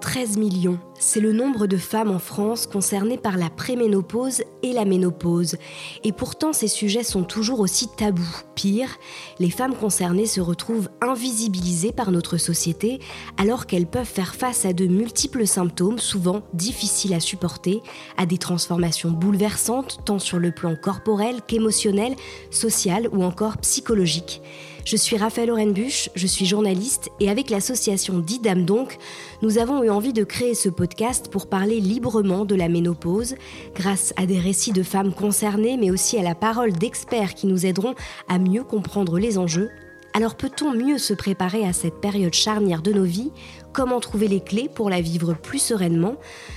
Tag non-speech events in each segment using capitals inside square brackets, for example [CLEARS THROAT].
13 millions, c'est le nombre de femmes en France concernées par la préménopause et la ménopause. Et pourtant, ces sujets sont toujours aussi tabous. Pire, les femmes concernées se retrouvent invisibilisées par notre société alors qu'elles peuvent faire face à de multiples symptômes, souvent difficiles à supporter, à des transformations bouleversantes tant sur le plan corporel qu'émotionnel, social ou encore psychologique. Je suis Raphaël Orenbuch, je suis journaliste et avec l'association Didam donc, nous avons eu envie de créer ce podcast pour parler librement de la ménopause, grâce à des récits de femmes concernées mais aussi à la parole d'experts qui nous aideront à mieux comprendre les enjeux. Alors peut-on mieux se préparer à cette période charnière de nos vies Comment trouver les clés pour la vivre plus sereinement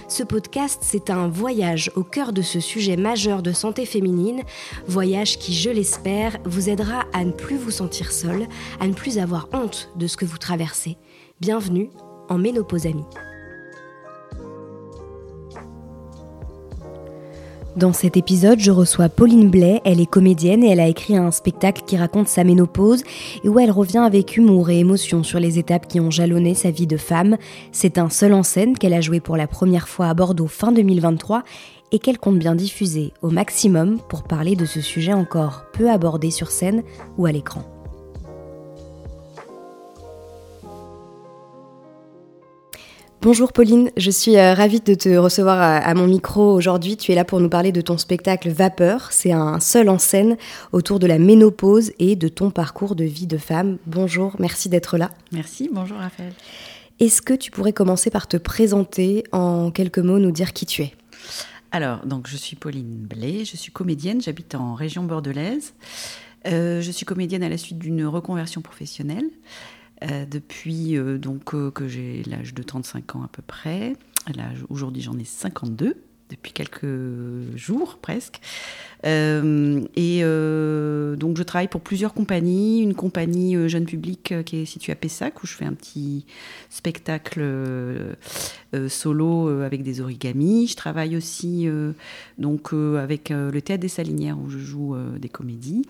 Ce podcast, c'est un voyage au cœur de ce sujet majeur de santé féminine, voyage qui, je l'espère, vous aidera à ne plus vous sentir seul, à ne plus avoir honte de ce que vous traversez. Bienvenue en Ménopause Amie. Dans cet épisode, je reçois Pauline Blais, elle est comédienne et elle a écrit un spectacle qui raconte sa ménopause et où elle revient avec humour et émotion sur les étapes qui ont jalonné sa vie de femme. C'est un seul en scène qu'elle a joué pour la première fois à Bordeaux fin 2023 et qu'elle compte bien diffuser au maximum pour parler de ce sujet encore peu abordé sur scène ou à l'écran. Bonjour Pauline, je suis euh, ravie de te recevoir à, mon micro aujourd'hui. Tu es là pour nous parler de ton spectacle Vapeur. C'est un seul en scène autour de la ménopause et de ton parcours de vie de femme. Bonjour, merci d'être là. Merci, bonjour Raphaël. Est-ce que tu pourrais commencer par te présenter en quelques mots, nous dire qui tu es? Alors, donc je suis Pauline Blé, je suis comédienne, j'habite en région bordelaise. Euh, je suis comédienne à la suite d'une reconversion professionnelle. Euh, depuis euh, donc euh, que j'ai l'âge de 35 ans à peu près. Aujourd'hui, j'en ai 52 depuis quelques jours presque. et donc je travaille pour plusieurs compagnies, une compagnie jeune public qui est située à Pessac où je fais un petit spectacle solo avec des origamis. Je travaille aussi donc avec le théâtre des Salinières où je joue des comédies.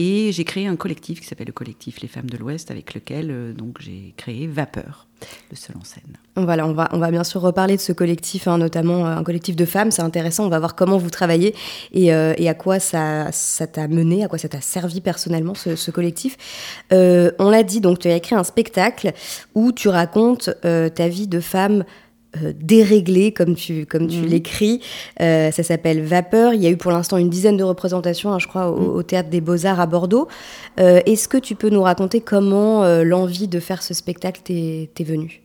Et j'ai créé un collectif qui s'appelle le collectif Les Femmes de l'Ouest, avec lequel euh, j'ai créé Vapeur, le seul en scène. On va, on va bien sûr reparler de ce collectif, hein, notamment euh, un collectif de femmes, c'est intéressant, on va voir comment vous travaillez et, euh, à quoi ça t'a mené, à quoi ça t'a servi personnellement, ce, collectif. on l'a dit, donc tu as écrit un spectacle où tu racontes ta vie de femme euh, déréglé, comme tu, comme tu mhm. l'écris. Euh, ça s'appelle Vapeur. Il y a eu pour l'instant une dizaine de représentations, hein, je crois, au, mhm. Théâtre des Beaux-Arts à Bordeaux. Euh, est-ce que tu peux nous raconter comment l'envie de faire ce spectacle t'est venue?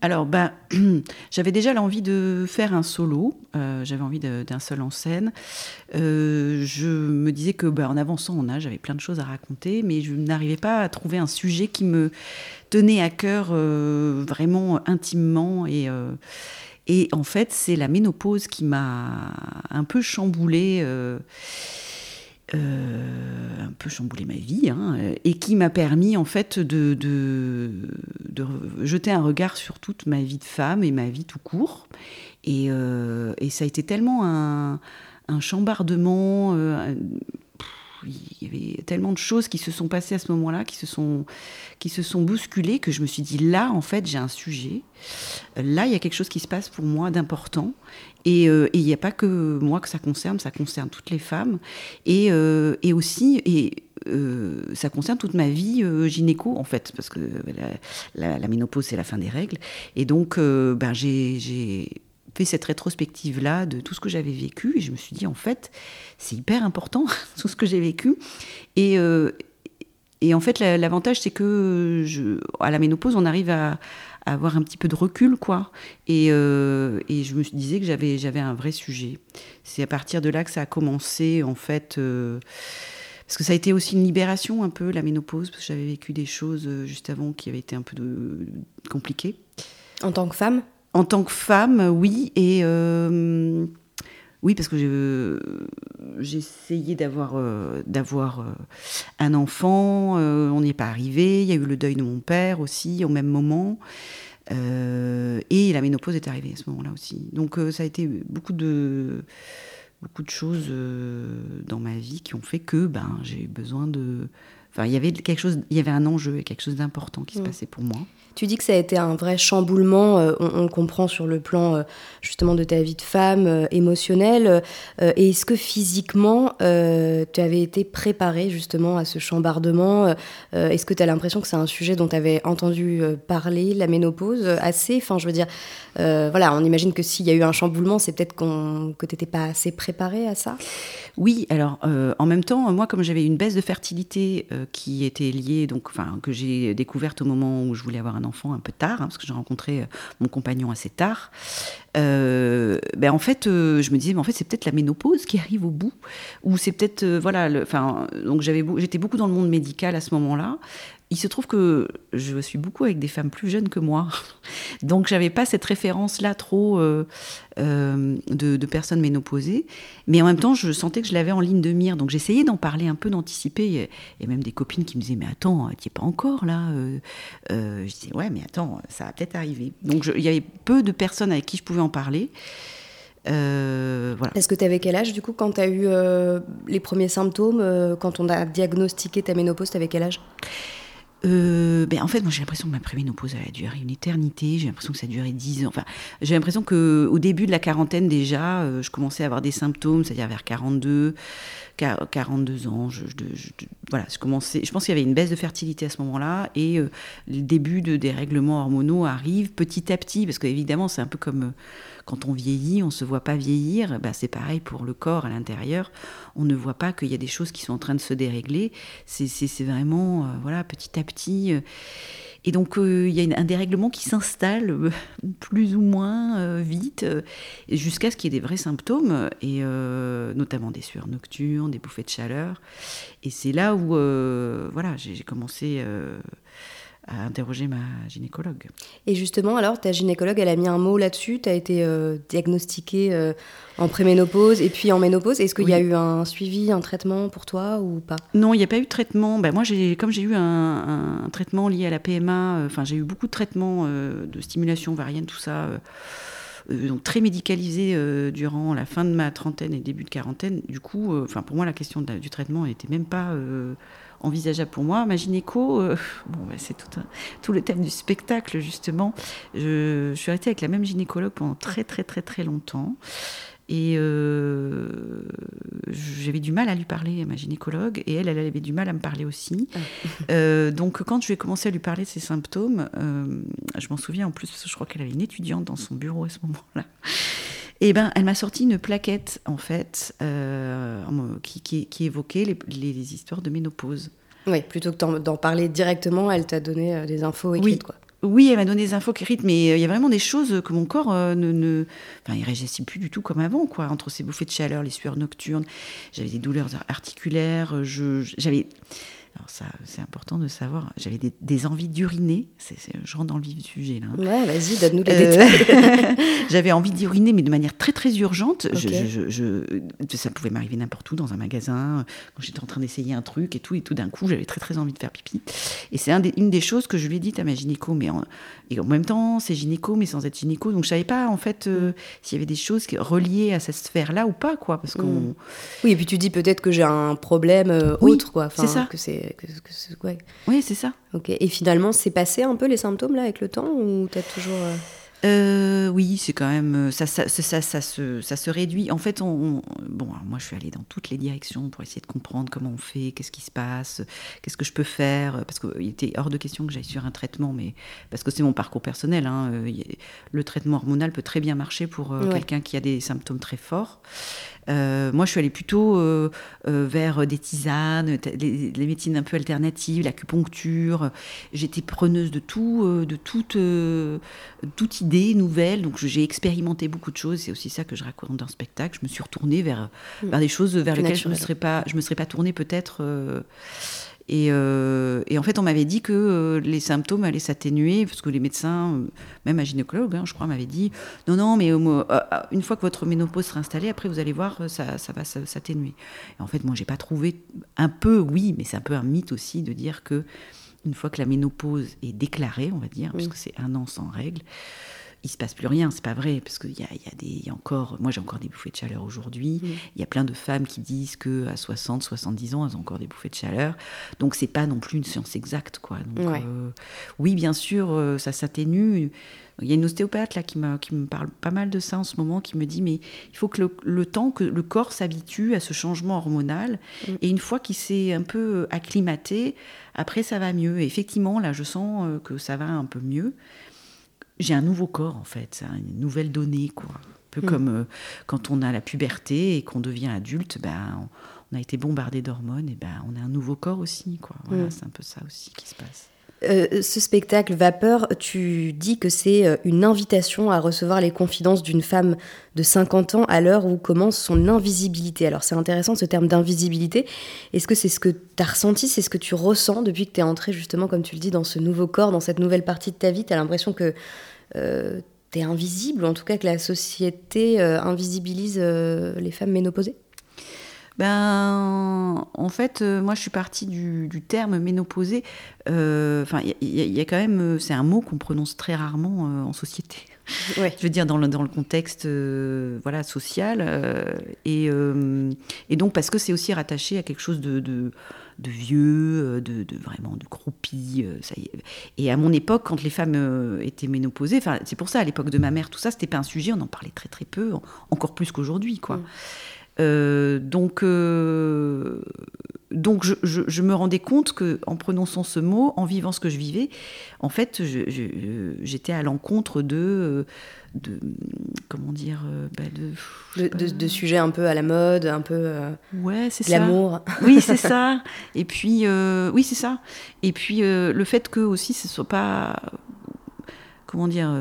Alors, ben, [CLEARS THROAT] j'avais déjà l'envie de faire un solo. j'avais envie d'un seul en scène. je me disais que, ben, en avançant en âge, j'avais plein de choses à raconter, mais je n'arrivais pas à trouver un sujet qui me tenait à cœur euh, vraiment intimement et euh, et en fait, c'est la ménopause qui m'a un peu chamboulé, euh, un peu chamboulé ma vie, hein, et qui m'a permis en fait de, de, de, jeter un regard sur toute ma vie de femme et ma vie tout court. Et, et ça a été tellement un, un chambardement il y avait tellement de choses qui se sont passées à ce moment-là, qui se sont, qui se sont bousculées, que je me suis dit là, en fait, j'ai un sujet. Là, il y a quelque chose qui se passe pour moi d'important. Et euh, il n'y a pas que moi que ça concerne, ça concerne toutes les femmes. Et, euh, et aussi, et, euh, ça concerne toute ma vie gynéco, en fait, parce que la, la ménopause, c'est la fin des règles. Et donc, ben, j'ai fait cette rétrospective-là de tout ce que j'avais vécu et je me suis dit, en fait, c'est hyper important, [LAUGHS] tout ce que j'ai vécu. Et, euh, et en fait, l'avantage, c'est que à la ménopause, on arrive à, avoir un petit peu de recul, quoi. Et, euh, et je me disais que j'avais, j'avais un vrai sujet. C'est à partir de là que ça a commencé, en fait. Euh, parce que ça a été aussi une libération un peu, la ménopause, parce que j'avais vécu des choses juste avant qui avaient été un peu de, compliquées. En tant que femme? En tant que femme, oui. Et euh, oui, parce que j'ai essayé d'avoir euh, d'avoir euh, un enfant. on n'y est pas arrivé. Il y a eu le deuil de mon père aussi au même moment. et la ménopause est arrivée à ce moment-là aussi. Donc ça a été beaucoup de beaucoup de choses dans ma vie qui ont fait que ben j'ai besoin de Enfin, il y avait quelque chose, il y avait un enjeu et quelque chose d'important qui se mm. passait pour moi. Tu dis que ça a été un vrai chamboulement, euh, on, comprend sur le plan euh, justement de ta vie de femme, euh, émotionnelle. et est-ce que physiquement, tu avais été préparée justement à ce chambardement Est-ce que tu as l'impression que c'est un sujet dont tu avais entendu parler, la ménopause, assez? Enfin, je veux dire, voilà, on imagine que s'il y a eu un chamboulement, c'est peut-être que tu n'étais pas assez préparée à ça? Oui, alors en même temps, moi, comme j'avais une baisse de fertilité qui était liée, donc, que j'ai découverte au moment où je voulais avoir un enfant un peu tard, hein, parce que j'ai rencontré euh, mon compagnon assez tard. Euh, ben en fait, euh, je me disais, mais en fait, c'est peut-être la ménopause qui arrive au bout, ou c'est peut-être, voilà, enfin, donc j'avais, j'étais beaucoup dans le monde médical à ce moment-là, il se trouve que je suis beaucoup avec des femmes plus jeunes que moi, [LAUGHS] donc j'avais pas cette référence-là trop euh, euh, de, personnes ménopausées, mais en même temps je sentais que je l'avais en ligne de mire, donc j'essayais d'en parler un peu, d'anticiper. Il y a même des copines qui me disaient mais attends, tu es pas encore là. Euh, je disais ouais mais attends, ça va peut-être arriver. Donc il y avait peu de personnes avec qui je pouvais en parler. voilà. Est-ce que tu avais quel âge du coup quand tu as eu les premiers symptômes, quand on a diagnostiqué ta ménopause, tu quel âge? Euh, ben en fait, moi j'ai l'impression que ma préménopause a duré une éternité. J'ai l'impression que ça a duré 10 ans. Enfin, j'ai l'impression que au début de la quarantaine déjà, euh, je commençais à avoir des symptômes, c'est-à-dire vers 42, 42 ans. Je, voilà, je commençais. Je pense qu'il y avait une baisse de fertilité à ce moment-là et euh, le début de des règlements hormonaux arrive petit à petit parce qu'évidemment c'est un peu comme quand on vieillit, on ne se voit pas vieillir. Ben, c'est pareil pour le corps à l'intérieur. On ne voit pas qu'il y a des choses qui sont en train de se dérégler. C'est vraiment, euh, voilà, petit à petit. Euh. Et donc, euh, il y a un dérèglement qui s'installe plus ou moins vite, jusqu'à ce qu'il y ait des vrais symptômes, et notamment des sueurs nocturnes, des bouffées de chaleur. Et c'est là où, voilà, j'ai commencé à interroger ma gynécologue. Et justement, alors, ta gynécologue, elle a mis un mot là-dessus? Tu as été euh, diagnostiquée euh, en préménopause et puis en ménopause? Est-ce qu'il y a eu un suivi, un traitement pour toi ou pas? Non, il n'y a pas eu de traitement. Ben, moi, comme j'ai eu un, traitement lié à la PMA, euh, j'ai eu beaucoup de traitements de stimulation ovarienne, tout ça. donc très médicalisé durant la fin de ma trentaine et début de quarantaine. Du coup, enfin pour moi la question du traitement n'était même pas envisageable pour moi. Ma gynéco, euh, bon, bah, c'est tout, tout, le thème du spectacle, justement. Je, suis restée avec la même gynécologue pendant très, très, très, très longtemps. Et euh, j'avais du mal à lui parler, à ma gynécologue, et elle, elle avait du mal à me parler aussi. Ah. [LAUGHS] Euh, donc, quand je vais commencer à lui parler de ses symptômes, je m'en souviens en plus, parce que je crois qu'elle avait une étudiante dans son bureau à ce moment-là. Et eh ben, elle m'a sorti une plaquette, en fait, euh, qui, évoquait les, histoires de ménopause. Oui, plutôt que d'en parler directement, elle t'a donné euh, des infos écrites, oui. quoi. Oui, elle m'a donné des infos écrites, mais euh, il y a vraiment des choses que mon corps ne, ne... Enfin, il réagissait plus du tout comme avant, quoi. Entre ces bouffées de chaleur, les sueurs nocturnes, j'avais des douleurs articulaires, j'avais alors ça, c'est important de savoir. J'avais des, envies d'uriner. C'est, je rentre dans le vif du sujet là. Hein. Ouais, vas-y, donne-nous les euh, détails. [LAUGHS] J'avais envie d'uriner, mais de manière très très urgente. Je, ça pouvait m'arriver n'importe où, dans un magasin, quand j'étais en train d'essayer un truc et tout, et tout d'un coup, j'avais très très envie de faire pipi. Et c'est une des choses que je lui ai dites à ma gynéco, mais en, et en même temps, c'est gynéco, mais sans être gynéco. Donc je savais pas en fait euh, s'il y avait des choses reliées à cette sphère-là ou pas, quoi. Parce qu'on... Mm. Oui, et puis tu dis peut-être que j'ai un problème euh, autre, quoi. c'est ça. Que c'est oui, c'est ça. Ok. Et finalement, c'est passé un peu les symptômes là avec le temps ou tu as toujours. Euh, euh, oui, c'est quand même euh, ça ça, ça, ça, se, ça se réduit. En fait, on, bon, moi, je suis allée dans toutes les directions pour essayer de comprendre comment on fait, qu'est-ce qui se passe, qu'est-ce que je peux faire, parce qu'il était hors de question que j'aille sur un traitement, mais parce que c'est mon parcours personnel. Hein, le traitement hormonal peut très bien marcher pour quelqu'un qui a des symptômes très forts. Euh, moi, je suis allée plutôt euh, euh, vers des tisanes, les, médecines un peu alternatives, l'acupuncture. J'étais preneuse de tout, de toute, toute idée nouvelle. Donc, j'ai expérimenté beaucoup de choses. C'est aussi ça que je raconte dans le spectacle. Je me suis retournée vers, mm. vers des choses vers lesquelles je ne me serais pas, je me serais pas tournée peut-être euh, et, en fait, on m'avait dit que euh, les symptômes allaient s'atténuer, parce que les médecins, euh, même un gynécologue, hein, je crois, m'avait dit non, non, mais une fois que votre ménopause sera installée, après vous allez voir, ça, ça va s'atténuer. Et en fait, moi, j'ai pas trouvé un peu, oui, mais c'est un peu un mythe aussi de dire que une fois que la ménopause est déclarée, on va dire, parce que c'est un an sans règle, il se passe plus rien, c'est pas vrai, parce qu'il y a, y a des, encore, moi j'ai encore des bouffées de chaleur aujourd'hui. Mm. Il y a plein de femmes qui disent que à 60, 70 ans, elles ont encore des bouffées de chaleur. Donc c'est pas non plus une science exacte, quoi. Euh, oui, bien sûr, euh, ça s'atténue. Il y a une ostéopathe là qui, qui me parle pas mal de ça en ce moment, qui me dit mais il faut que le, temps que le corps s'habitue à ce changement hormonal mm. et une fois qu'il s'est un peu acclimaté, après ça va mieux. Et effectivement là, je sens euh, que ça va un peu mieux j'ai un nouveau corps en fait, une nouvelle donnée quoi. Un peu mm. comme euh, quand on a la puberté et qu'on devient adulte, ben on, a été bombardé d'hormones et ben on a un nouveau corps aussi quoi. Voilà, mm. c'est un peu ça aussi qui se passe. Euh, ce spectacle Vapeur, tu dis que c'est euh, une invitation à recevoir les confidences d'une femme de 50 ans à l'heure où commence son invisibilité. Alors c'est intéressant ce terme d'invisibilité. Est-ce que c'est ce que tu as ressenti, c'est ce que tu ressens depuis que tu es entrée justement, comme tu le dis, dans ce nouveau corps, dans cette nouvelle partie de ta vie? Tu as l'impression que euh, tu es invisible, ou en tout cas que la société invisibilise les femmes ménopausées? Ben, en fait, euh, moi, je suis partie du, terme ménopausée. Euh, enfin, il y, a quand même, euh, c'est un mot qu'on prononce très rarement en société. [LAUGHS] Je veux dire dans le, dans le contexte, voilà, social, et, et, donc parce que c'est aussi rattaché à quelque chose de, de, vieux, de, de, vraiment de croupi. ça y est. Et à mon époque, quand les femmes étaient ménopausées, c'est pour ça, à l'époque de ma mère, tout ça, c'était pas un sujet. On en parlait très très peu, encore plus qu'aujourd'hui, quoi. Mm. Euh, donc, euh, donc je, me rendais compte que en prononçant ce mot, en vivant ce que je vivais, en fait, j'étais à l'encontre de, de, comment dire, bah, de, de, sujets un peu à la mode, un peu euh, ouais, c'est l'amour. [LAUGHS] Oui, c'est ça. Et puis, oui, c'est ça. Et puis le fait que aussi ce soit pas, comment dire,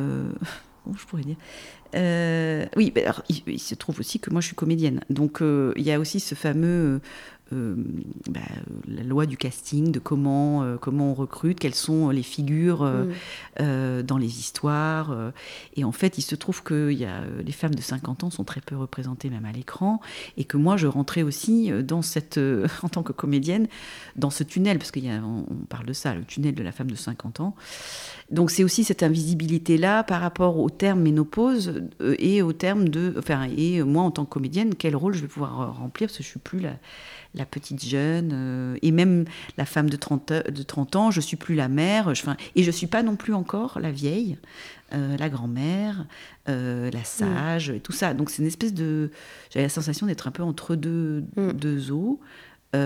je pourrais dire euh, oui, alors, il, se trouve aussi que moi je suis comédienne. Donc euh, il y a aussi ce fameux euh, bah, la loi du casting, de comment, euh, comment on recrute, quelles sont les figures euh, mm. dans les histoires. et en fait, il se trouve que y a, les femmes de 50 ans sont très peu représentées même à l'écran, et que moi, je rentrais aussi dans cette, [LAUGHS] en tant que comédienne dans ce tunnel, parce qu'on on parle de ça, le tunnel de la femme de 50 ans. Donc c'est aussi cette invisibilité-là par rapport au terme ménopause et au terme de... Enfin, et moi, en tant que comédienne, quel rôle je vais pouvoir remplir, parce que je suis plus la la petite jeune, euh, et même la femme de 30, de 30 ans, je suis plus la mère, je, et je suis pas non plus encore la vieille, euh, la grand-mère, euh, la sage, et tout ça. Donc c'est une espèce de... J'avais la sensation d'être un peu entre deux, mm. deux eaux,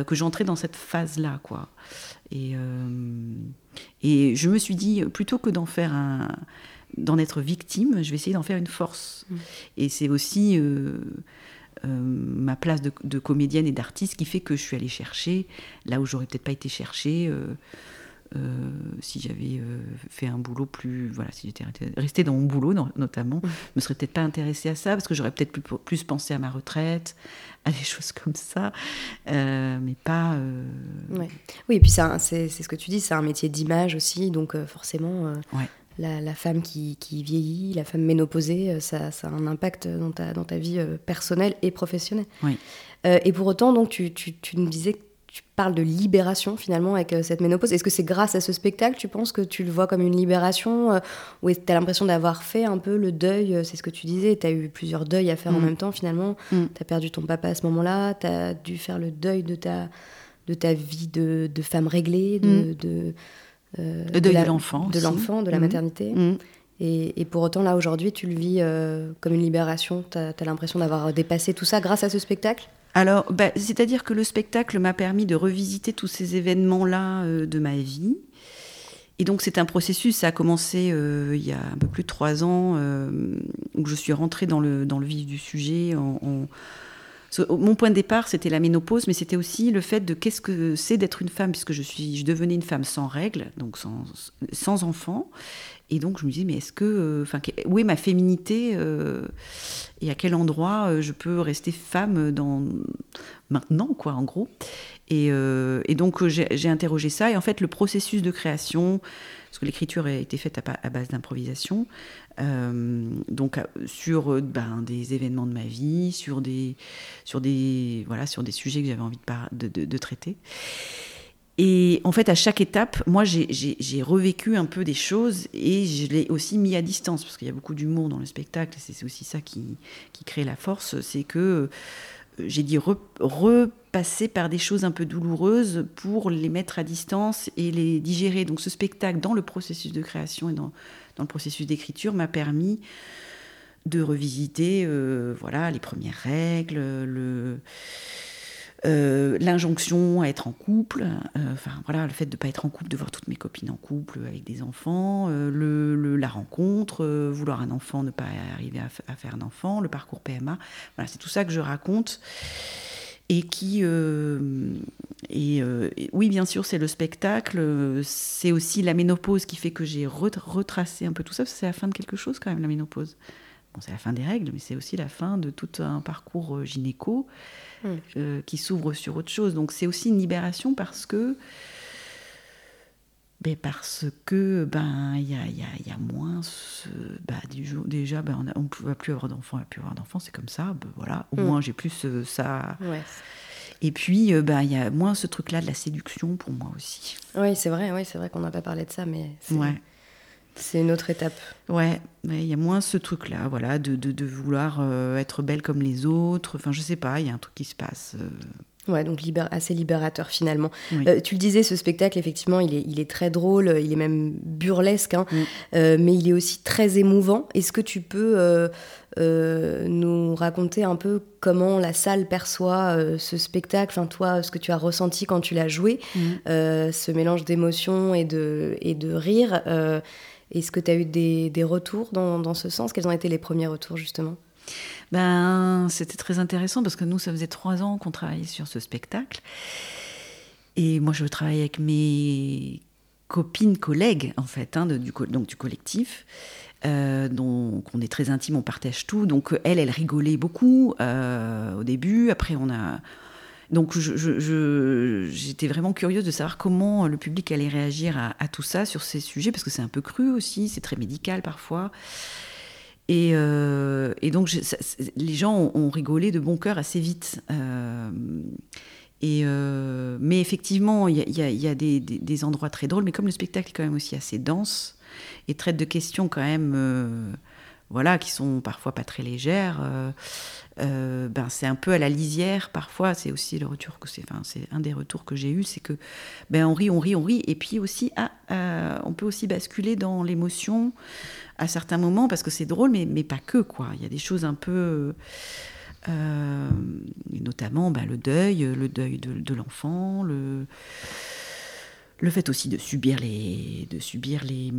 que j'entrais dans cette phase-là, quoi. Et, et je me suis dit, plutôt que d'en faire un d'en être victime, je vais essayer d'en faire une force. Mm. Et c'est aussi euh, ma place de, comédienne et d'artiste qui fait que je suis allée chercher là où j'aurais peut-être pas été chercher euh, euh, si j'avais fait un boulot plus voilà si j'étais restée dans mon boulot notamment je me serais peut-être pas intéressée à ça parce que j'aurais peut-être plus, pensé à ma retraite [LAUGHS] à des choses comme ça. Mais pas oui et puis c'est ce que tu dis c'est un métier d'image aussi donc forcément ouais. la, femme qui, vieillit, la femme ménopausée, euh, ça, a un impact dans ta, dans ta vie euh, personnelle et professionnelle. Euh, et pour autant, donc, tu, tu, nous disais que tu parles de libération finalement avec cette ménopause. Est-ce que c'est grâce à ce spectacle, tu penses que tu le vois comme une libération Ou tu as l'impression d'avoir fait un peu le deuil C'est ce que tu disais, tu as eu plusieurs deuils à faire en mm. même temps finalement. Mm. Tu as perdu ton papa à ce moment-là, tu as dû faire le deuil de ta, de ta vie de, femme réglée, de mm. Euh, de, l'enfant. De l'enfant, de la mhm. maternité. Et, pour autant, là, aujourd'hui, tu le vis euh, comme une libération. Tu as, l'impression d'avoir dépassé tout ça grâce à ce spectacle? Alors, bah, c'est-à-dire que le spectacle m'a permis de revisiter tous ces événements-là euh, de ma vie. Et donc, c'est un processus. Ça a commencé il y a un peu plus de trois ans, où je suis rentrée dans le, dans le vif du sujet en mon point de départ, c'était la ménopause, mais c'était aussi le fait de qu'est-ce que c'est d'être une femme, puisque je, suis, je devenais une femme sans règles, donc sans, sans enfants. Et donc, je me disais, mais est-ce que. Euh, enfin, où est ma féminité euh, Et à quel endroit euh, je peux rester femme dans, maintenant, quoi, en gros? Et, donc, j'ai interrogé ça. Et en fait, le processus de création, parce que l'écriture a été faite à base d'improvisation, euh, donc euh, sur euh, ben, des événements de ma vie, sur des, sur des, voilà, sur des sujets que j'avais envie de, traiter. Et en fait, à chaque étape, moi, j'ai revécu un peu des choses et je l'ai aussi mis à distance, parce qu'il y a beaucoup d'humour dans le spectacle, c'est aussi ça qui, qui, crée la force, c'est que j'ai dit repasser par des choses un peu douloureuses pour les mettre à distance et les digérer. Donc ce spectacle, dans le processus de création et dans, dans le processus d'écriture, m'a permis de revisiter euh, voilà, les premières règles, le euh, l'injonction à être en couple, euh, enfin voilà, le fait de ne pas être en couple, de voir toutes mes copines en couple avec des enfants, euh, le, la rencontre, vouloir un enfant, ne pas arriver à, faire un enfant, le parcours PMA, voilà, c'est tout ça que je raconte et qui et, oui bien sûr c'est le spectacle c'est aussi la ménopause qui fait que j'ai retracé un peu tout ça c'est la fin de quelque chose quand même la ménopause bon c'est la fin des règles mais c'est aussi la fin de tout un parcours gynéco Hmm. Euh, qui s'ouvre sur autre chose. Donc c'est aussi une libération parce que ben parce que ben il y a, y, a, y a, moins ce, ben, déjà ben, on ne va plus avoir d'enfants, plus avoir d'enfants, c'est comme ça. Ben, voilà, au hmm. moins j'ai plus euh, ça. Et puis euh, ben il y a moins ce truc-là de la séduction pour moi aussi. Oui, c'est vrai, oui, c'est vrai qu'on n'a pas parlé de ça, mais. Ouais. C'est une autre étape. Ouais, il y a moins ce truc-là, voilà, de, de, de vouloir euh, être belle comme les autres. Enfin, je sais pas, il y a un truc qui se passe. Euh. Ouais, donc assez libérateur finalement. Euh, tu le disais, ce spectacle, effectivement, il est, il est très drôle, il est même burlesque, hein, mais il est aussi très émouvant. Est-ce que tu peux nous raconter un peu comment la salle perçoit ce spectacle, enfin toi, ce que tu as ressenti quand tu l'as joué, ce mélange d'émotions et de, et de rire est-ce que tu as eu des, retours dans, ce sens? Quels ont été les premiers retours justement? Ben, C'était très intéressant parce que nous, ça faisait trois ans qu'on travaillait sur ce spectacle. Et moi, je travaillais avec mes copines, collègues, en fait, hein, du, donc du collectif. Euh, donc on est très intime, on partage tout. Donc elle, elle rigolait beaucoup euh, au début. Après, on a, donc j'étais vraiment curieuse de savoir comment le public allait réagir à, tout ça, sur ces sujets, parce que c'est un peu cru aussi, c'est très médical parfois. Et, euh, donc les gens ont, rigolé de bon cœur assez vite. Et mais effectivement, il y a, des, endroits très drôles, mais comme le spectacle est quand même aussi assez dense et traite de questions quand même voilà, qui sont parfois pas très légères, euh, euh, ben c'est un peu à la lisière parfois. C'est aussi le retour que c'est, enfin, c'est un des retours que j'ai eu, c'est que ben on rit, on rit, on rit, et puis aussi, ah, euh, on peut aussi basculer dans l'émotion à certains moments parce que c'est drôle, mais, pas que quoi. Il y a des choses un peu notamment ben, le deuil, le deuil de, l'enfant, le, le fait aussi de subir les, de subir les,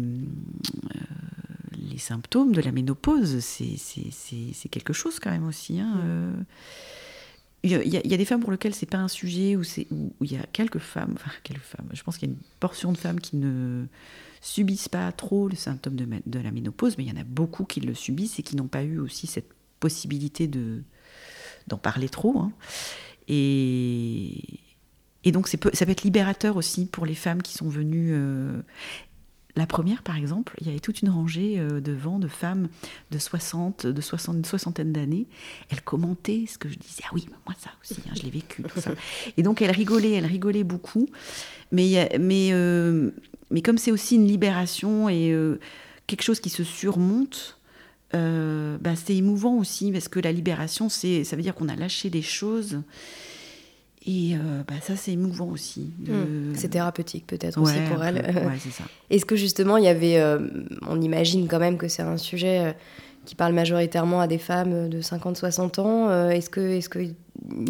les symptômes de la ménopause, c'est quelque chose quand même aussi. Hein, euh. Il y, a, des femmes pour lesquelles c'est pas un sujet, où, où il y a quelques femmes, enfin quelques femmes, je pense qu'il y a une portion de femmes qui ne subissent pas trop les symptômes de, de la ménopause, mais il y en a beaucoup qui le subissent et qui n'ont pas eu aussi cette possibilité de d'en parler trop. Hein. Et, et donc ça peut être libérateur aussi pour les femmes qui sont venues. Euh, la première, par exemple, il y avait toute une rangée euh, devant de femmes de 60, de 60, une soixantaine d'années. Elles commentaient ce que je disais. Ah oui, moi ça aussi, hein, je l'ai vécu. Et donc elles rigolaient, elles rigolaient beaucoup. Mais, mais, euh, mais comme c'est aussi une libération et quelque chose qui se surmonte, bah, c'est émouvant aussi parce que la libération, ça veut dire qu'on a lâché des choses et euh, bah, ça, c'est émouvant aussi. Hmm. C'est thérapeutique peut-être aussi pour elle. [LAUGHS] Est-ce que justement, il y avait, euh, on imagine quand même que c'est un sujet euh, qui parle majoritairement à des femmes de 50-60 ans. Est-ce que, est-ce qu'il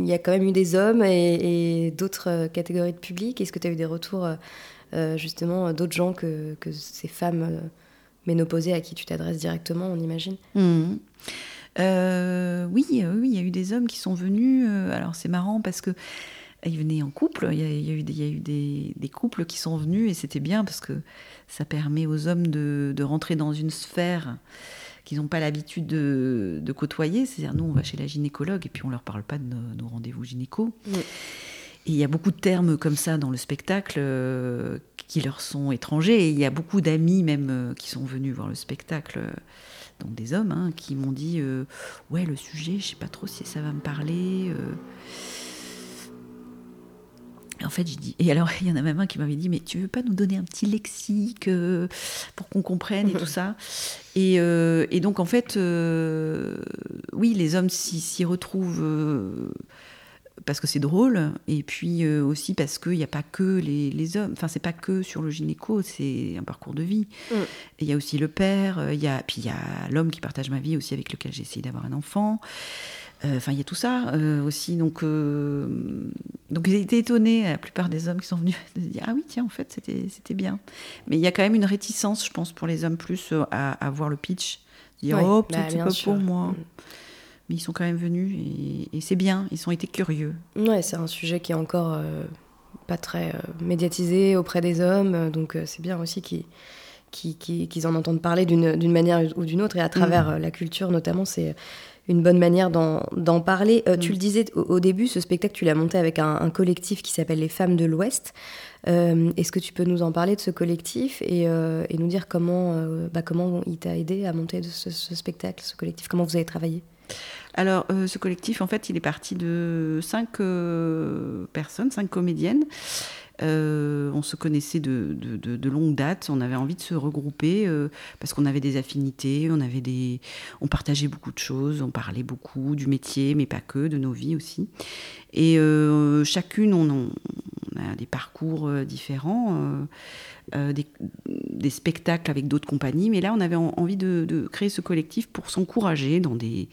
y a quand même eu des hommes et, d'autres catégories de public? Est-ce que tu as eu des retours justement d'autres gens que, que ces femmes ménopausées à qui tu t'adresses directement, on imagine? Hmm. Euh, oui, euh, oui, il y a eu des hommes qui sont venus. Euh, alors c'est marrant parce que ils venaient en couple. Il y a, eu, des, y a eu des, couples qui sont venus et c'était bien parce que ça permet aux hommes de, rentrer dans une sphère qu'ils n'ont pas l'habitude de, côtoyer. C'est-à-dire, nous, on va chez la gynécologue et puis on leur parle pas de nos, rendez-vous gynéco. Et il y a beaucoup de termes comme ça dans le spectacle qui leur sont étrangers. Et il y a beaucoup d'amis même qui sont venus voir le spectacle donc des hommes, hein, qui m'ont dit euh, Ouais, le sujet, je sais pas trop si ça va me parler. Euh. Et en fait, j'ai dit. Et alors, il y en a même un qui m'avait dit Mais tu veux pas nous donner un petit lexique euh, pour qu'on comprenne et tout ça? [LAUGHS] Et, euh, et, donc, en fait, oui, les hommes s'y retrouvent parce que c'est drôle, et puis aussi parce qu'il n'y a pas que les, les hommes, enfin c'est pas que sur le gynéco, c'est un parcours de vie. Mm. Il y a aussi le père, il y a, puis il y a l'homme qui partage ma vie aussi avec lequel j'ai essayé d'avoir un enfant. Euh, enfin, il y a tout ça euh, aussi. Donc, euh, donc, j'ai été étonnée, la plupart des hommes qui sont venus, [LAUGHS] de dire Ah oui, tiens, en fait, c'était bien. Mais il y a quand même une réticence, je pense, pour les hommes plus à, voir le pitch. Dire Oh, bah, peut-être pas pour moi. Mm. Mais ils sont quand même venus et, c'est bien, ils ont été curieux. Ouais, c'est un sujet qui est encore pas très médiatisé auprès des hommes. Donc, c'est bien aussi qu'ils en entendent parler d'une manière ou d'une autre et à travers mm. la culture notamment c'est une bonne manière d'en parler. Euh, tu mm. le disais au, début, ce spectacle, tu l'as monté avec un, collectif qui s'appelle Les Femmes de l'Ouest. Euh, est-ce que tu peux nous en parler de ce collectif et, euh, nous dire comment, bah, comment il t'a aidé à monter ce, spectacle, ce collectif? Comment vous avez travaillé? Alors, ce collectif, en fait, il est parti de cinq personnes, cinq comédiennes. Euh, on se connaissait de, longue date. On avait envie de se regrouper euh, parce qu'on avait des affinités, on partageait beaucoup de choses, on parlait beaucoup du métier, mais pas que, de nos vies aussi. Et euh, chacune, on, a des parcours différents. des, spectacles avec d'autres compagnies, mais là on avait envie de, créer ce collectif pour s'encourager dans des,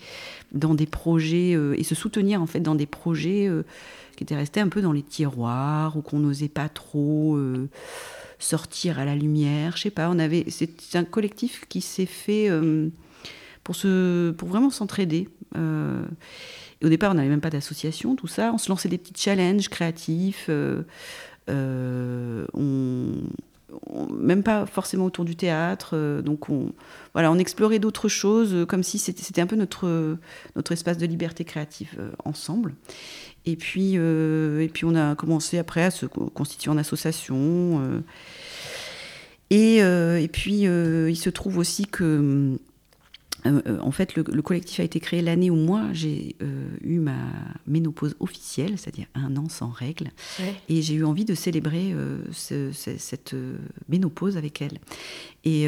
dans des projets et se soutenir en fait dans des projets qui était resté un peu dans les tiroirs ou qu'on n'osait pas trop euh, sortir à la lumière. Je sais pas, on avait, c'est un collectif qui s'est fait euh, pour, se, pour vraiment s'entraider. Euh, au départ, on n'avait même pas d'association, tout ça. On se lançait des petits challenges créatifs. on, même pas forcément autour du théâtre. donc on, voilà, on explorait d'autres choses, comme si c'était un peu notre, notre espace de liberté créative ensemble. Et puis, euh, et puis on a commencé après à se constituer en association. Euh. et, euh, et, puis il se trouve aussi que, en fait, le, collectif a été créé l'année où moi j'ai eu ma ménopause officielle, c'est-à-dire un an sans règles. Et j'ai eu envie de célébrer cette ménopause avec elle. Et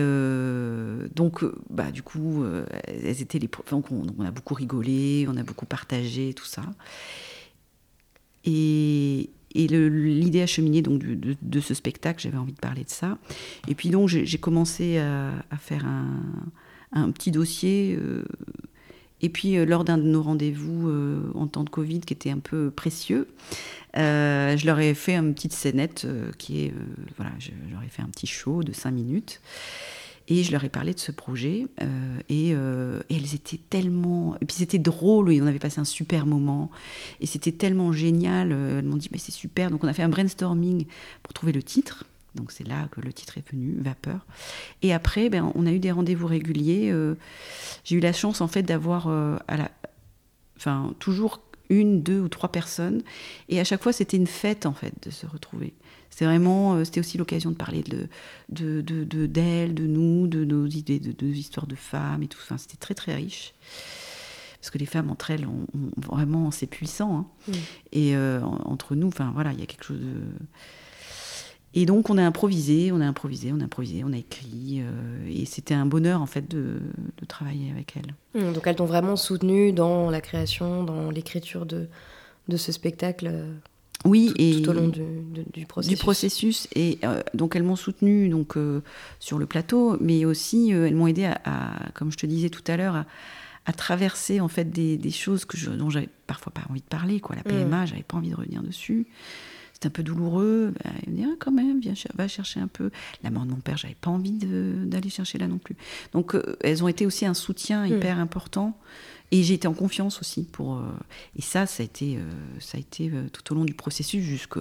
donc, bah, du coup, elles étaient les. on, on a beaucoup rigolé, on a beaucoup partagé, tout ça. Et, l'idée a cheminé donc de, ce spectacle, j'avais envie de parler de ça. Et puis donc j'ai commencé à, faire un, petit dossier. Euh, et puis euh, lors d'un de nos rendez-vous euh, en temps de Covid qui était un peu précieux, je leur ai fait une petite scénette qui est, voilà, je, leur ai fait un petit show de cinq minutes. Et je leur ai parlé de ce projet. Euh, et, elles étaient tellement. Et puis c'était drôle, et on avait passé un super moment. Et c'était tellement génial. Elles m'ont dit, mais c'est super. Donc on a fait un brainstorming pour trouver le titre. Donc c'est là que le titre est venu, Vapeur. Et après, ben, on a eu des rendez-vous réguliers. J'ai eu la chance en fait d'avoir à la... enfin, toujours une, deux ou trois personnes. Et à chaque fois, c'était une fête en fait de se retrouver. C'est vraiment, euh, c'était aussi l'occasion de parler de, de, de, d'elle, de, nous, de nos idées, de, nos histoires de femmes et tout. Enfin, c'était très très riche. Parce que les femmes entre elles, ont, vraiment, c'est puissant. Hein. Et euh, entre nous, enfin voilà, il y a quelque chose de. Et donc on a improvisé, on a improvisé, on a improvisé, on a écrit, euh, et c'était un bonheur en fait de, de travailler avec elles. Mmh, donc elles t'ont vraiment soutenu dans la création, dans l'écriture de, de ce spectacle oui, tout, et tout au long du, du, processus. Du processus. Et euh, donc elles m'ont soutenu donc euh, sur le plateau, mais aussi euh, elles m'ont aidé à, comme je te disais tout à l'heure, à, traverser en fait des, des choses que je, dont j'avais parfois pas envie de parler. Quoi. La PMA, je j'avais pas envie de revenir dessus. C'était un peu douloureux. Bah, me dit ah, quand même, viens, va chercher un peu. La mort de mon père, j'avais pas envie d'aller chercher là non plus. Donc elles ont été aussi un soutien mm. hyper important. Et j'ai été en confiance aussi pour. Euh, et ça, ça a été, euh, ça a été euh, tout au long du processus jusque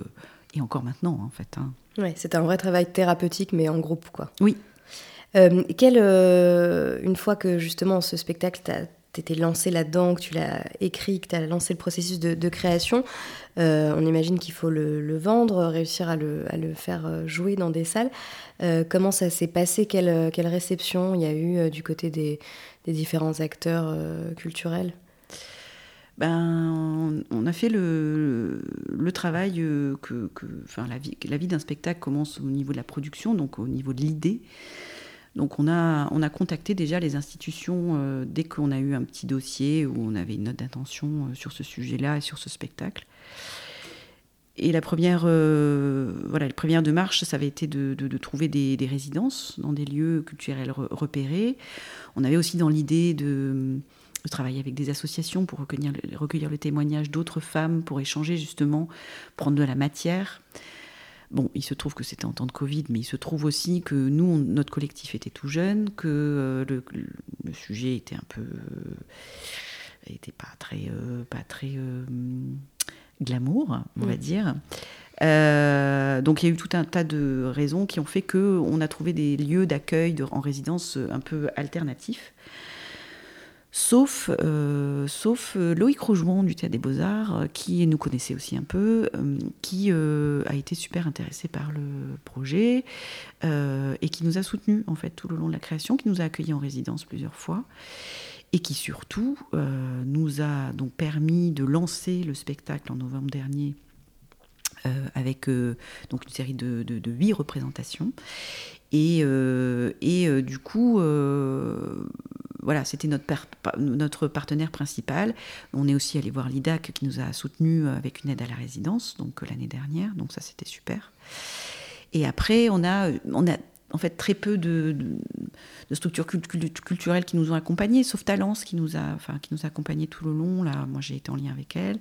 et encore maintenant en fait. Hein. Ouais, c'était un vrai travail thérapeutique, mais en groupe quoi. Oui. quelle, une fois que justement ce spectacle t'étais lancé là-dedans, que tu l'as écrit, que tu as lancé le processus de, création, on imagine qu'il faut le, vendre, réussir à le, faire jouer dans des salles. comment ça s'est passé? Quelle, réception il y a eu du côté des, différents acteurs euh, culturels? Ben, on a fait le, travail que, enfin, la vie d'un spectacle commence au niveau de la production, donc au niveau de l'idée. Donc on a, on a contacté déjà les institutions euh, dès qu'on a eu un petit dossier où on avait une note d'intention euh, sur ce sujet-là et sur ce spectacle. Et la première, euh, voilà, la première démarche, ça avait été de, trouver des, résidences dans des lieux culturels repérés. On avait aussi dans l'idée de, travailler avec des associations pour recueillir le témoignage d'autres femmes, pour échanger justement, prendre de la matière. Bon, il se trouve que c'était en temps de Covid, mais il se trouve aussi que nous, notre collectif était tout jeune, que euh, le, sujet était un peu, était pas très, euh, pas très euh, glamour, on va mm. dire. donc il y a eu tout un tas de raisons qui ont fait que on a trouvé des lieux d'accueil en résidence un peu alternatifs sauf, euh, euh, Loïc Rougemont du Théâtre des Beaux-Arts, euh, qui nous connaissait aussi un peu, qui a été super intéressé par le projet et qui nous a soutenus en fait tout le long de la création, qui nous a accueillis en résidence plusieurs fois et qui surtout nous a donc permis de lancer le spectacle en novembre dernier avec donc une série de, huit représentations. Et du coup, voilà, c'était notre, notre partenaire principal. On est aussi allé voir l'IDAC qui nous a soutenus avec une aide à la résidence, donc euh, l'année dernière, donc ça c'était super. Et après, on a, on a en fait très peu de, structures culturelles qui nous ont accompagnés, sauf Talence qui nous a, enfin, qui nous accompagnés tout le long. Là, moi j'ai été en lien avec elle.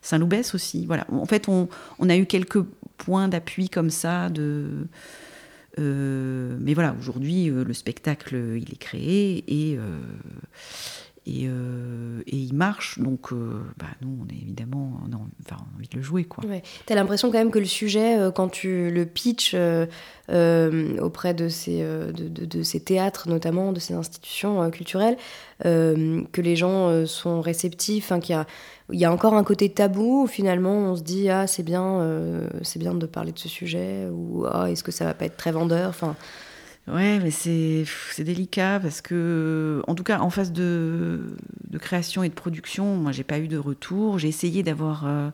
Saint-Loubès aussi. Voilà. En fait, on, on a eu quelques points d'appui comme ça de euh, mais voilà, aujourd'hui, euh, le spectacle, il est créé et, euh, et, il marche. Donc, bah, nous, on est évidemment, on a, enfin, envie de le jouer. Quoi. Ouais. Tu as l'impression quand même que le sujet, quand tu le pitches auprès de ces, de, de, ces théâtres, notamment, de ces institutions culturelles, que les gens sont réceptifs, qu'il y a il y a encore un côté tabou où finalement on se dit ah c'est bien euh, c'est bien de parler de ce sujet ou ah est-ce que ça va pas être très vendeur? Enfin ouais mais c'est délicat parce que en tout cas en phase de, de création et de production moi j'ai pas eu de retour. J'ai essayé d'avoir euh,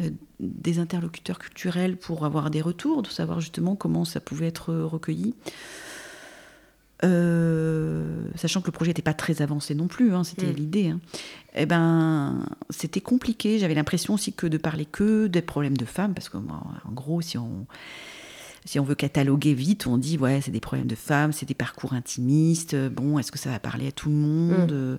euh, des interlocuteurs culturels pour avoir des retours de savoir justement comment ça pouvait être recueilli euh, sachant que le projet n'était pas très avancé non plus, hein, c'était mm. l'idée. Hein. Eh ben, c'était compliqué. J'avais l'impression aussi que de parler que des problèmes de femmes, parce que en gros, si on si on veut cataloguer vite, on dit ouais, c'est des problèmes de femmes, c'est des parcours intimistes. Bon, est-ce que ça va parler à tout le monde mm.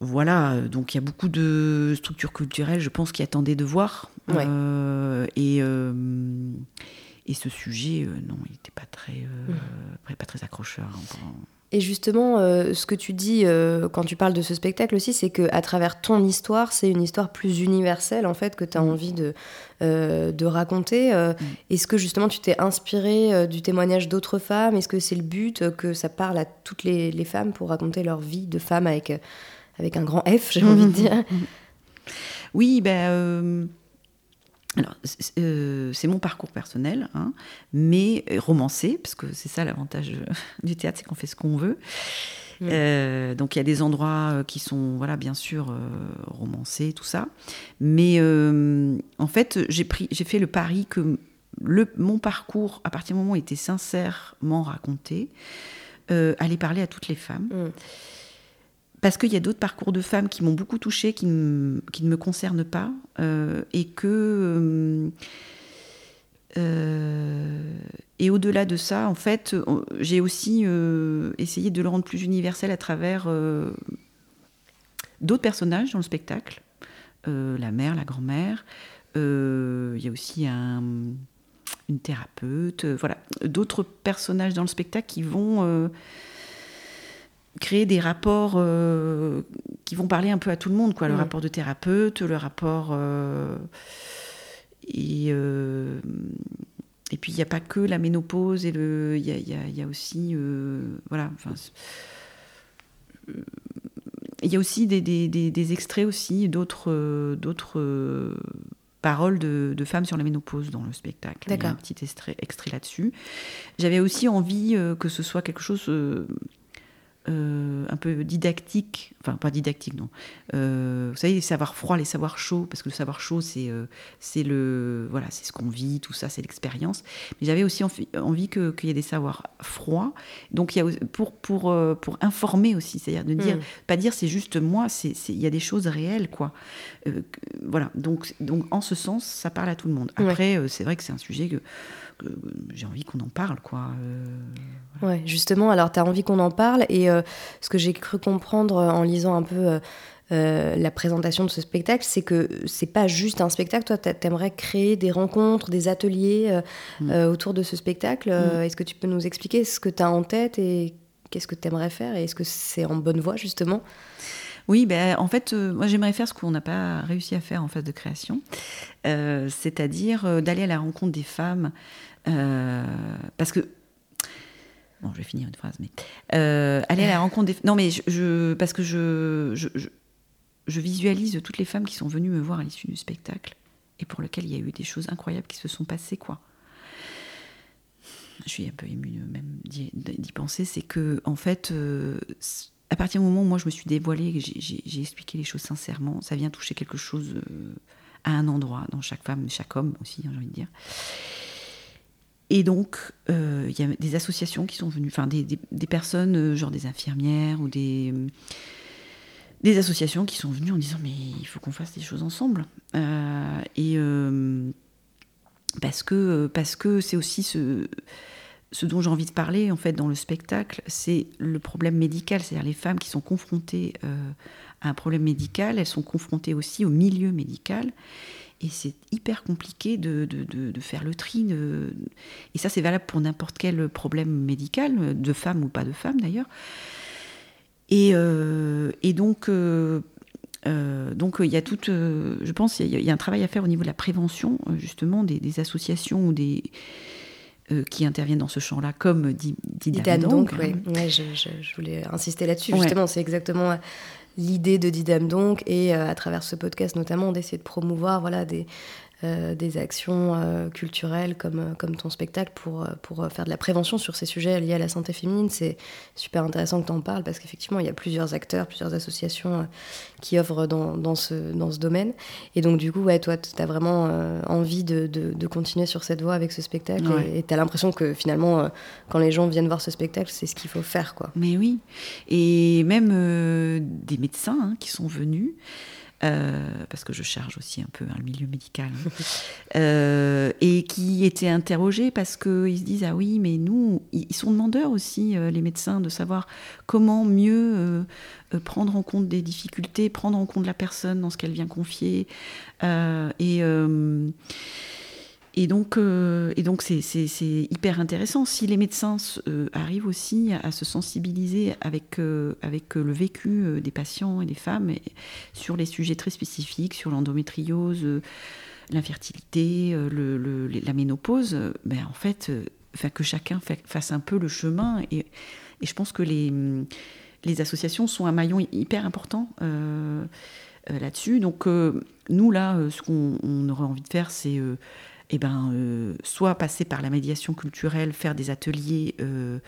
Voilà, donc il y a beaucoup de structures culturelles, je pense, qui attendaient de voir. Euh, et euh, et ce sujet, euh, non, il n'était pas très, euh, mmh. pas très accrocheur. Hein, et justement, euh, ce que tu dis quand tu parles de ce spectacle aussi, c'est que à travers ton histoire, c'est une histoire plus universelle en fait que tu as mmh. envie de, de raconter. Mmh. Est-ce que justement tu t'es inspiré du témoignage d'autres femmes? Est-ce que c'est le but que ça parle à toutes les, les, femmes pour raconter leur vie de femme avec, avec un grand F, j'ai envie de dire? Oui, ben alors, euh, c'est mon parcours personnel, hein, mais romancé, parce que c'est ça l'avantage [LAUGHS] du théâtre, c'est qu'on fait ce qu'on veut. Mm. Euh, donc il y a des endroits euh, qui sont, voilà, bien sûr, romancés, tout ça. Mais en fait, j'ai fait le pari que le, mon parcours, à partir du moment où il était sincèrement raconté, allait parler à toutes les femmes. Mm parce qu'il y a d'autres parcours de femmes qui m'ont beaucoup touchée, qui, ne me concernent pas, euh, et que. Euh, et au-delà de ça, en fait, j'ai aussi euh, essayé de le rendre plus universel à travers d'autres personnages dans le spectacle. la mère, la grand-mère. Il y a aussi une thérapeute. voilà, d'autres personnages dans le spectacle qui vont créer des rapports euh, qui vont parler un peu à tout le monde, quoi. Le rapport de thérapeute, le rapport. Euh, et, euh, et puis, il n'y a pas que la ménopause, et le, il y a, y a, aussi. voilà. Enfin, il y a aussi des, des, des, extraits aussi d'autres d'autres paroles de, de, femmes sur la ménopause dans le spectacle. Y a un petit extrait, extrait là-dessus. J'avais aussi envie que ce soit quelque chose euh, un peu didactique, enfin pas didactique, non. vous savez, les savoirs froids, les savoirs chauds, parce que le savoir chaud, c'est c'est le voilà, c'est ce qu'on vit, tout ça, c'est l'expérience. Mais j'avais aussi envie, envie qu'il y ait des savoirs froids. Donc il y a pour pour pour informer aussi, c'est-à-dire de dire, mm. pas dire c'est juste moi, c'est il y a des choses réelles, quoi. voilà. Donc donc en ce sens, ça parle à tout le monde. Après, c'est vrai que c'est un sujet que j'ai envie qu'on en parle, quoi. Euh, ouais, justement, alors tu as envie qu'on en parle, et euh, ce que j'ai cru comprendre en lisant un peu euh, la présentation de ce spectacle, c'est que c'est pas juste un spectacle, toi, tu aimerais créer des rencontres, des ateliers mm. autour de ce spectacle. Mm. Est-ce que tu peux nous expliquer ce que tu as en tête et qu'est-ce que tu aimerais faire, et est-ce que c'est en bonne voie, justement? Oui, ben, en fait, euh, moi j'aimerais faire ce qu'on n'a pas réussi à faire en phase de création, euh, c'est-à-dire euh, d'aller à la rencontre des femmes, parce que Bon, je vais finir une phrase, mais aller à la rencontre des. Non, mais je, parce que je, visualise toutes les femmes qui sont venues me voir à l'issue du spectacle et pour lesquelles il y a eu des choses incroyables qui se sont passées, quoi. Je suis un peu émue même d'y penser. C'est que, en fait, à partir du moment où moi je me suis dévoilée, j'ai expliqué les choses sincèrement, ça vient toucher quelque chose euh, à un endroit, dans chaque femme, chaque homme aussi, hein, j'ai envie de dire. Et donc, euh, il y a des associations qui sont venues, enfin des, personnes, euh, genre des infirmières ou des, des associations qui sont venues en disant mais il faut qu'on fasse des choses ensemble. et parce que parce que c'est aussi ce ce dont j'ai envie de parler en fait dans le spectacle, c'est le problème médical, c'est-à-dire les femmes qui sont confrontées euh, à un problème médical, elles sont confrontées aussi au milieu médical. Et c'est hyper compliqué de, de, faire le tri. Et ça, c'est valable pour n'importe quel problème médical, de femme ou pas de femme d'ailleurs. Et, euh, et, donc, euh, donc il y a toute, je pense, il y, a un travail à faire au niveau de la prévention, justement, des associations ou des, euh, qui interviennent dans ce champ-là, comme dit, Didam Donc. Oui, je, je, voulais insister là-dessus. Justement, c'est exactement l'idée de Didam Donc, et euh, à travers ce podcast notamment, d'essayer de promouvoir voilà, des, euh, des actions euh, culturelles comme, euh, comme ton spectacle pour, pour faire de la prévention sur ces sujets liés à la santé féminine. C'est super intéressant que tu en parles parce qu'effectivement, il y a plusieurs acteurs, plusieurs associations qui œuvrent dans, dans, ce, dans ce domaine. Et donc, du coup, ouais, toi, tu as vraiment envie de, de, continuer sur cette voie avec ce spectacle et tu as l'impression que finalement, quand les gens viennent voir ce spectacle, c'est ce qu'il faut faire. Quoi. Mais oui. Et même des médecins hein, qui sont venus. Euh, parce que je charge aussi un peu le milieu médical, hein. [LAUGHS] euh, et qui étaient interrogés parce qu'ils se disent ah oui mais nous ils sont demandeurs aussi euh, les médecins de savoir comment mieux prendre en compte des difficultés, prendre en compte la personne dans ce qu'elle vient confier et et donc, euh, et donc c'est, hyper intéressant. Si les médecins euh, arrivent aussi à, se sensibiliser avec, euh, avec le vécu des patients et des femmes sur les sujets très spécifiques, sur l'endométriose, l'infertilité, la ménopause, ben en fait, que chacun fasse un peu le chemin. Et, et je pense que les, les associations sont un maillon hyper important là-dessus. Donc, nous, là, ce qu'on aurait envie de faire, c'est eh ben, euh, soit passer par la médiation culturelle, faire des ateliers euh,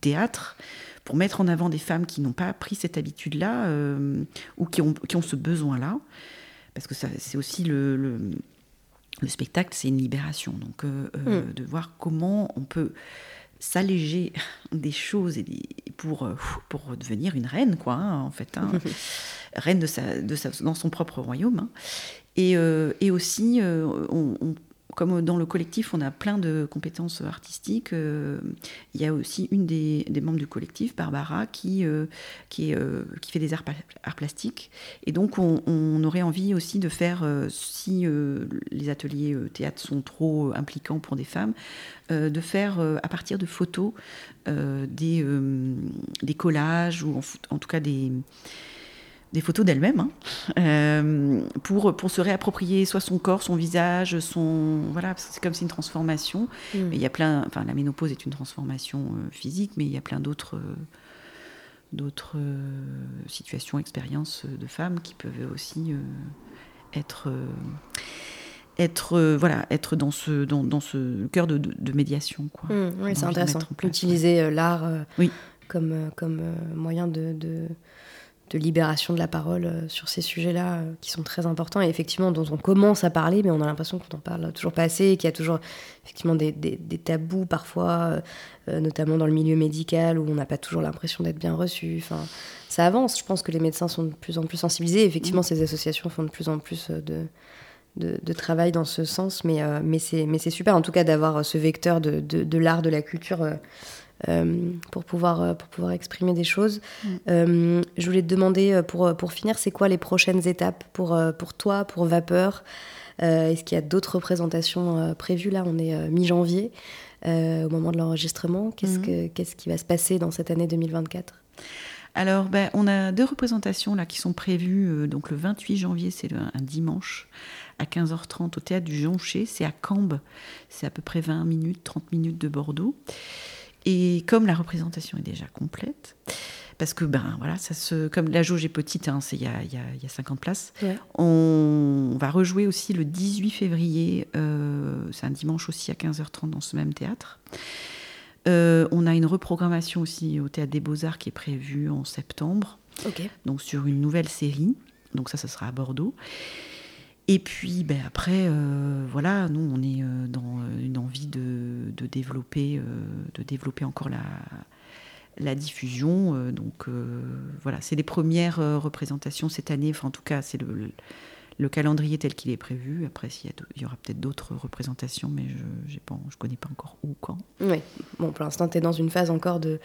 théâtre, pour mettre en avant des femmes qui n'ont pas pris cette habitude-là euh, ou qui ont, qui ont ce besoin-là. Parce que c'est aussi le, le, spectacle, c'est une libération. Donc, mm. de voir comment on peut s'alléger des choses et pour, pour devenir une reine, quoi, hein, en fait. Hein. [LAUGHS] reine de sa, de sa, dans son propre royaume. Hein. Et, et, aussi, on, on, comme dans le collectif, on a plein de compétences artistiques, euh, il y a aussi une des, membres du collectif, Barbara, qui, euh, euh, qui, fait des arts, plastiques. Et donc, on, aurait envie aussi de faire, si les ateliers théâtre sont trop impliquants pour des femmes, de faire à partir de photos des, des collages ou en tout cas des des photos d'elle-même, hein, euh, pour, pour se réapproprier soit son corps, son visage, son voilà, c'est comme si une transformation. Mm. Il y a plein, enfin la ménopause est une transformation euh, physique, mais il y a plein d'autres euh, d'autres situations, expériences de femmes qui peuvent aussi être être voilà être dans ce dans, dans ce cœur de, de, médiation quoi. Mm, oui, c'est intéressant. Utiliser l'art oui. comme comme moyen de de libération de la parole euh, sur ces sujets-là euh, qui sont très importants et effectivement dont on commence à parler, mais on a l'impression qu'on n'en parle toujours pas assez, qu'il y a toujours effectivement des, tabous parfois, euh, notamment dans le milieu médical où on n'a pas toujours l'impression d'être bien reçu. Enfin, ça avance. Je pense que les médecins sont de plus en plus sensibilisés. Effectivement, ces associations font de plus en plus de, de, travail dans ce sens, mais, mais c'est super en tout cas d'avoir ce vecteur de, de l'art, de la culture euh, pour, pouvoir, euh, pour pouvoir exprimer des choses. Mm. Euh, je voulais te demander, pour, pour finir, c'est quoi les prochaines étapes pour, pour toi, pour Vapeur? Est-ce qu'il y a d'autres représentations prévues? Là, on est mi-janvier, au moment de l'enregistrement. Qu'est-ce, mm. que, qu'est-ce qui va se passer dans cette année 2024 alors, ben, on a deux représentations là qui sont prévues. donc, le 28 janvier, c'est un dimanche à 15h30 au théâtre du Jonché. C'est à Cambes. C'est à peu près 20 minutes, 30 minutes de Bordeaux. Et comme la représentation est déjà complète, parce que ben voilà, ça se, comme la jauge est petite, hein, il y, a, y, y, a, 50 places, on, va rejouer aussi le 18 février, euh, c'est un dimanche aussi à 15h30 dans ce même théâtre. Euh, on a une reprogrammation aussi au Théâtre des Beaux-Arts qui est prévue en septembre, donc sur une nouvelle série. Donc ça, ça sera à Bordeaux. Et puis ben, après, euh, voilà, nous, on est euh, dans euh, une envie de, développer, de développer encore la, la diffusion. donc voilà, c'est les premières représentations cette année. Enfin, en tout cas, c'est le, le calendrier tel qu'il est prévu. Après, il y, y, aura peut-être d'autres représentations, mais je ne je connais pas encore où, quand. Oui, bon, pour l'instant, tu es dans une phase encore de,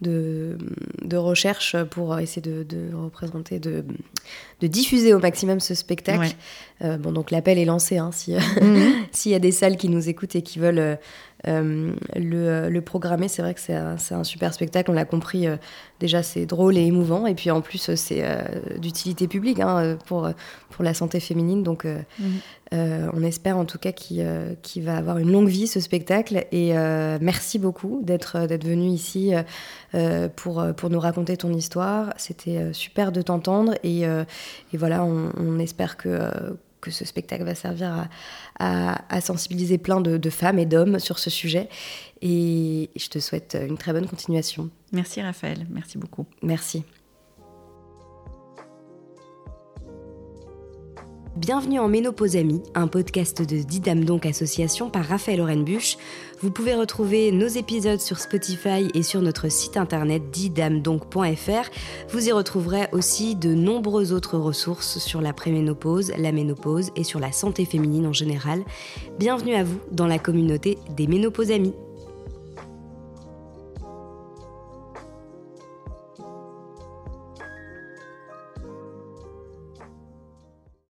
de, de recherche pour essayer de, de, représenter, de, de diffuser au maximum ce spectacle. Euh, bon, donc l'appel est lancé, hein, mhm. [LAUGHS] s'il y a des salles qui nous écoutent et qui veulent... Euh, euh, le, le, programmer, c'est vrai que c'est un, un, super spectacle, on l'a compris, euh, déjà c'est drôle et émouvant, et puis en plus c'est euh, d'utilité publique hein, pour, pour la santé féminine, donc mhm. on espère en tout cas qu'il va avoir une longue vie ce spectacle, et merci beaucoup d'être venu ici pour, pour nous raconter ton histoire, c'était super de t'entendre, et, et, voilà, on, on espère que que ce spectacle va servir à, sensibiliser plein de, femmes et d'hommes sur ce sujet. Et je te souhaite une très bonne continuation. Merci Raphaël, merci beaucoup. Merci. Bienvenue en Ménopause Amie, un podcast de Didam Donc Association par Raphaël Orenbuch. Vous pouvez retrouver nos épisodes sur Spotify et sur notre site internet didamdonc.fr. Vous y retrouverez aussi de nombreuses autres ressources sur la préménopause, la ménopause et sur la santé féminine en général. Bienvenue à vous dans la communauté des Ménopause Amies.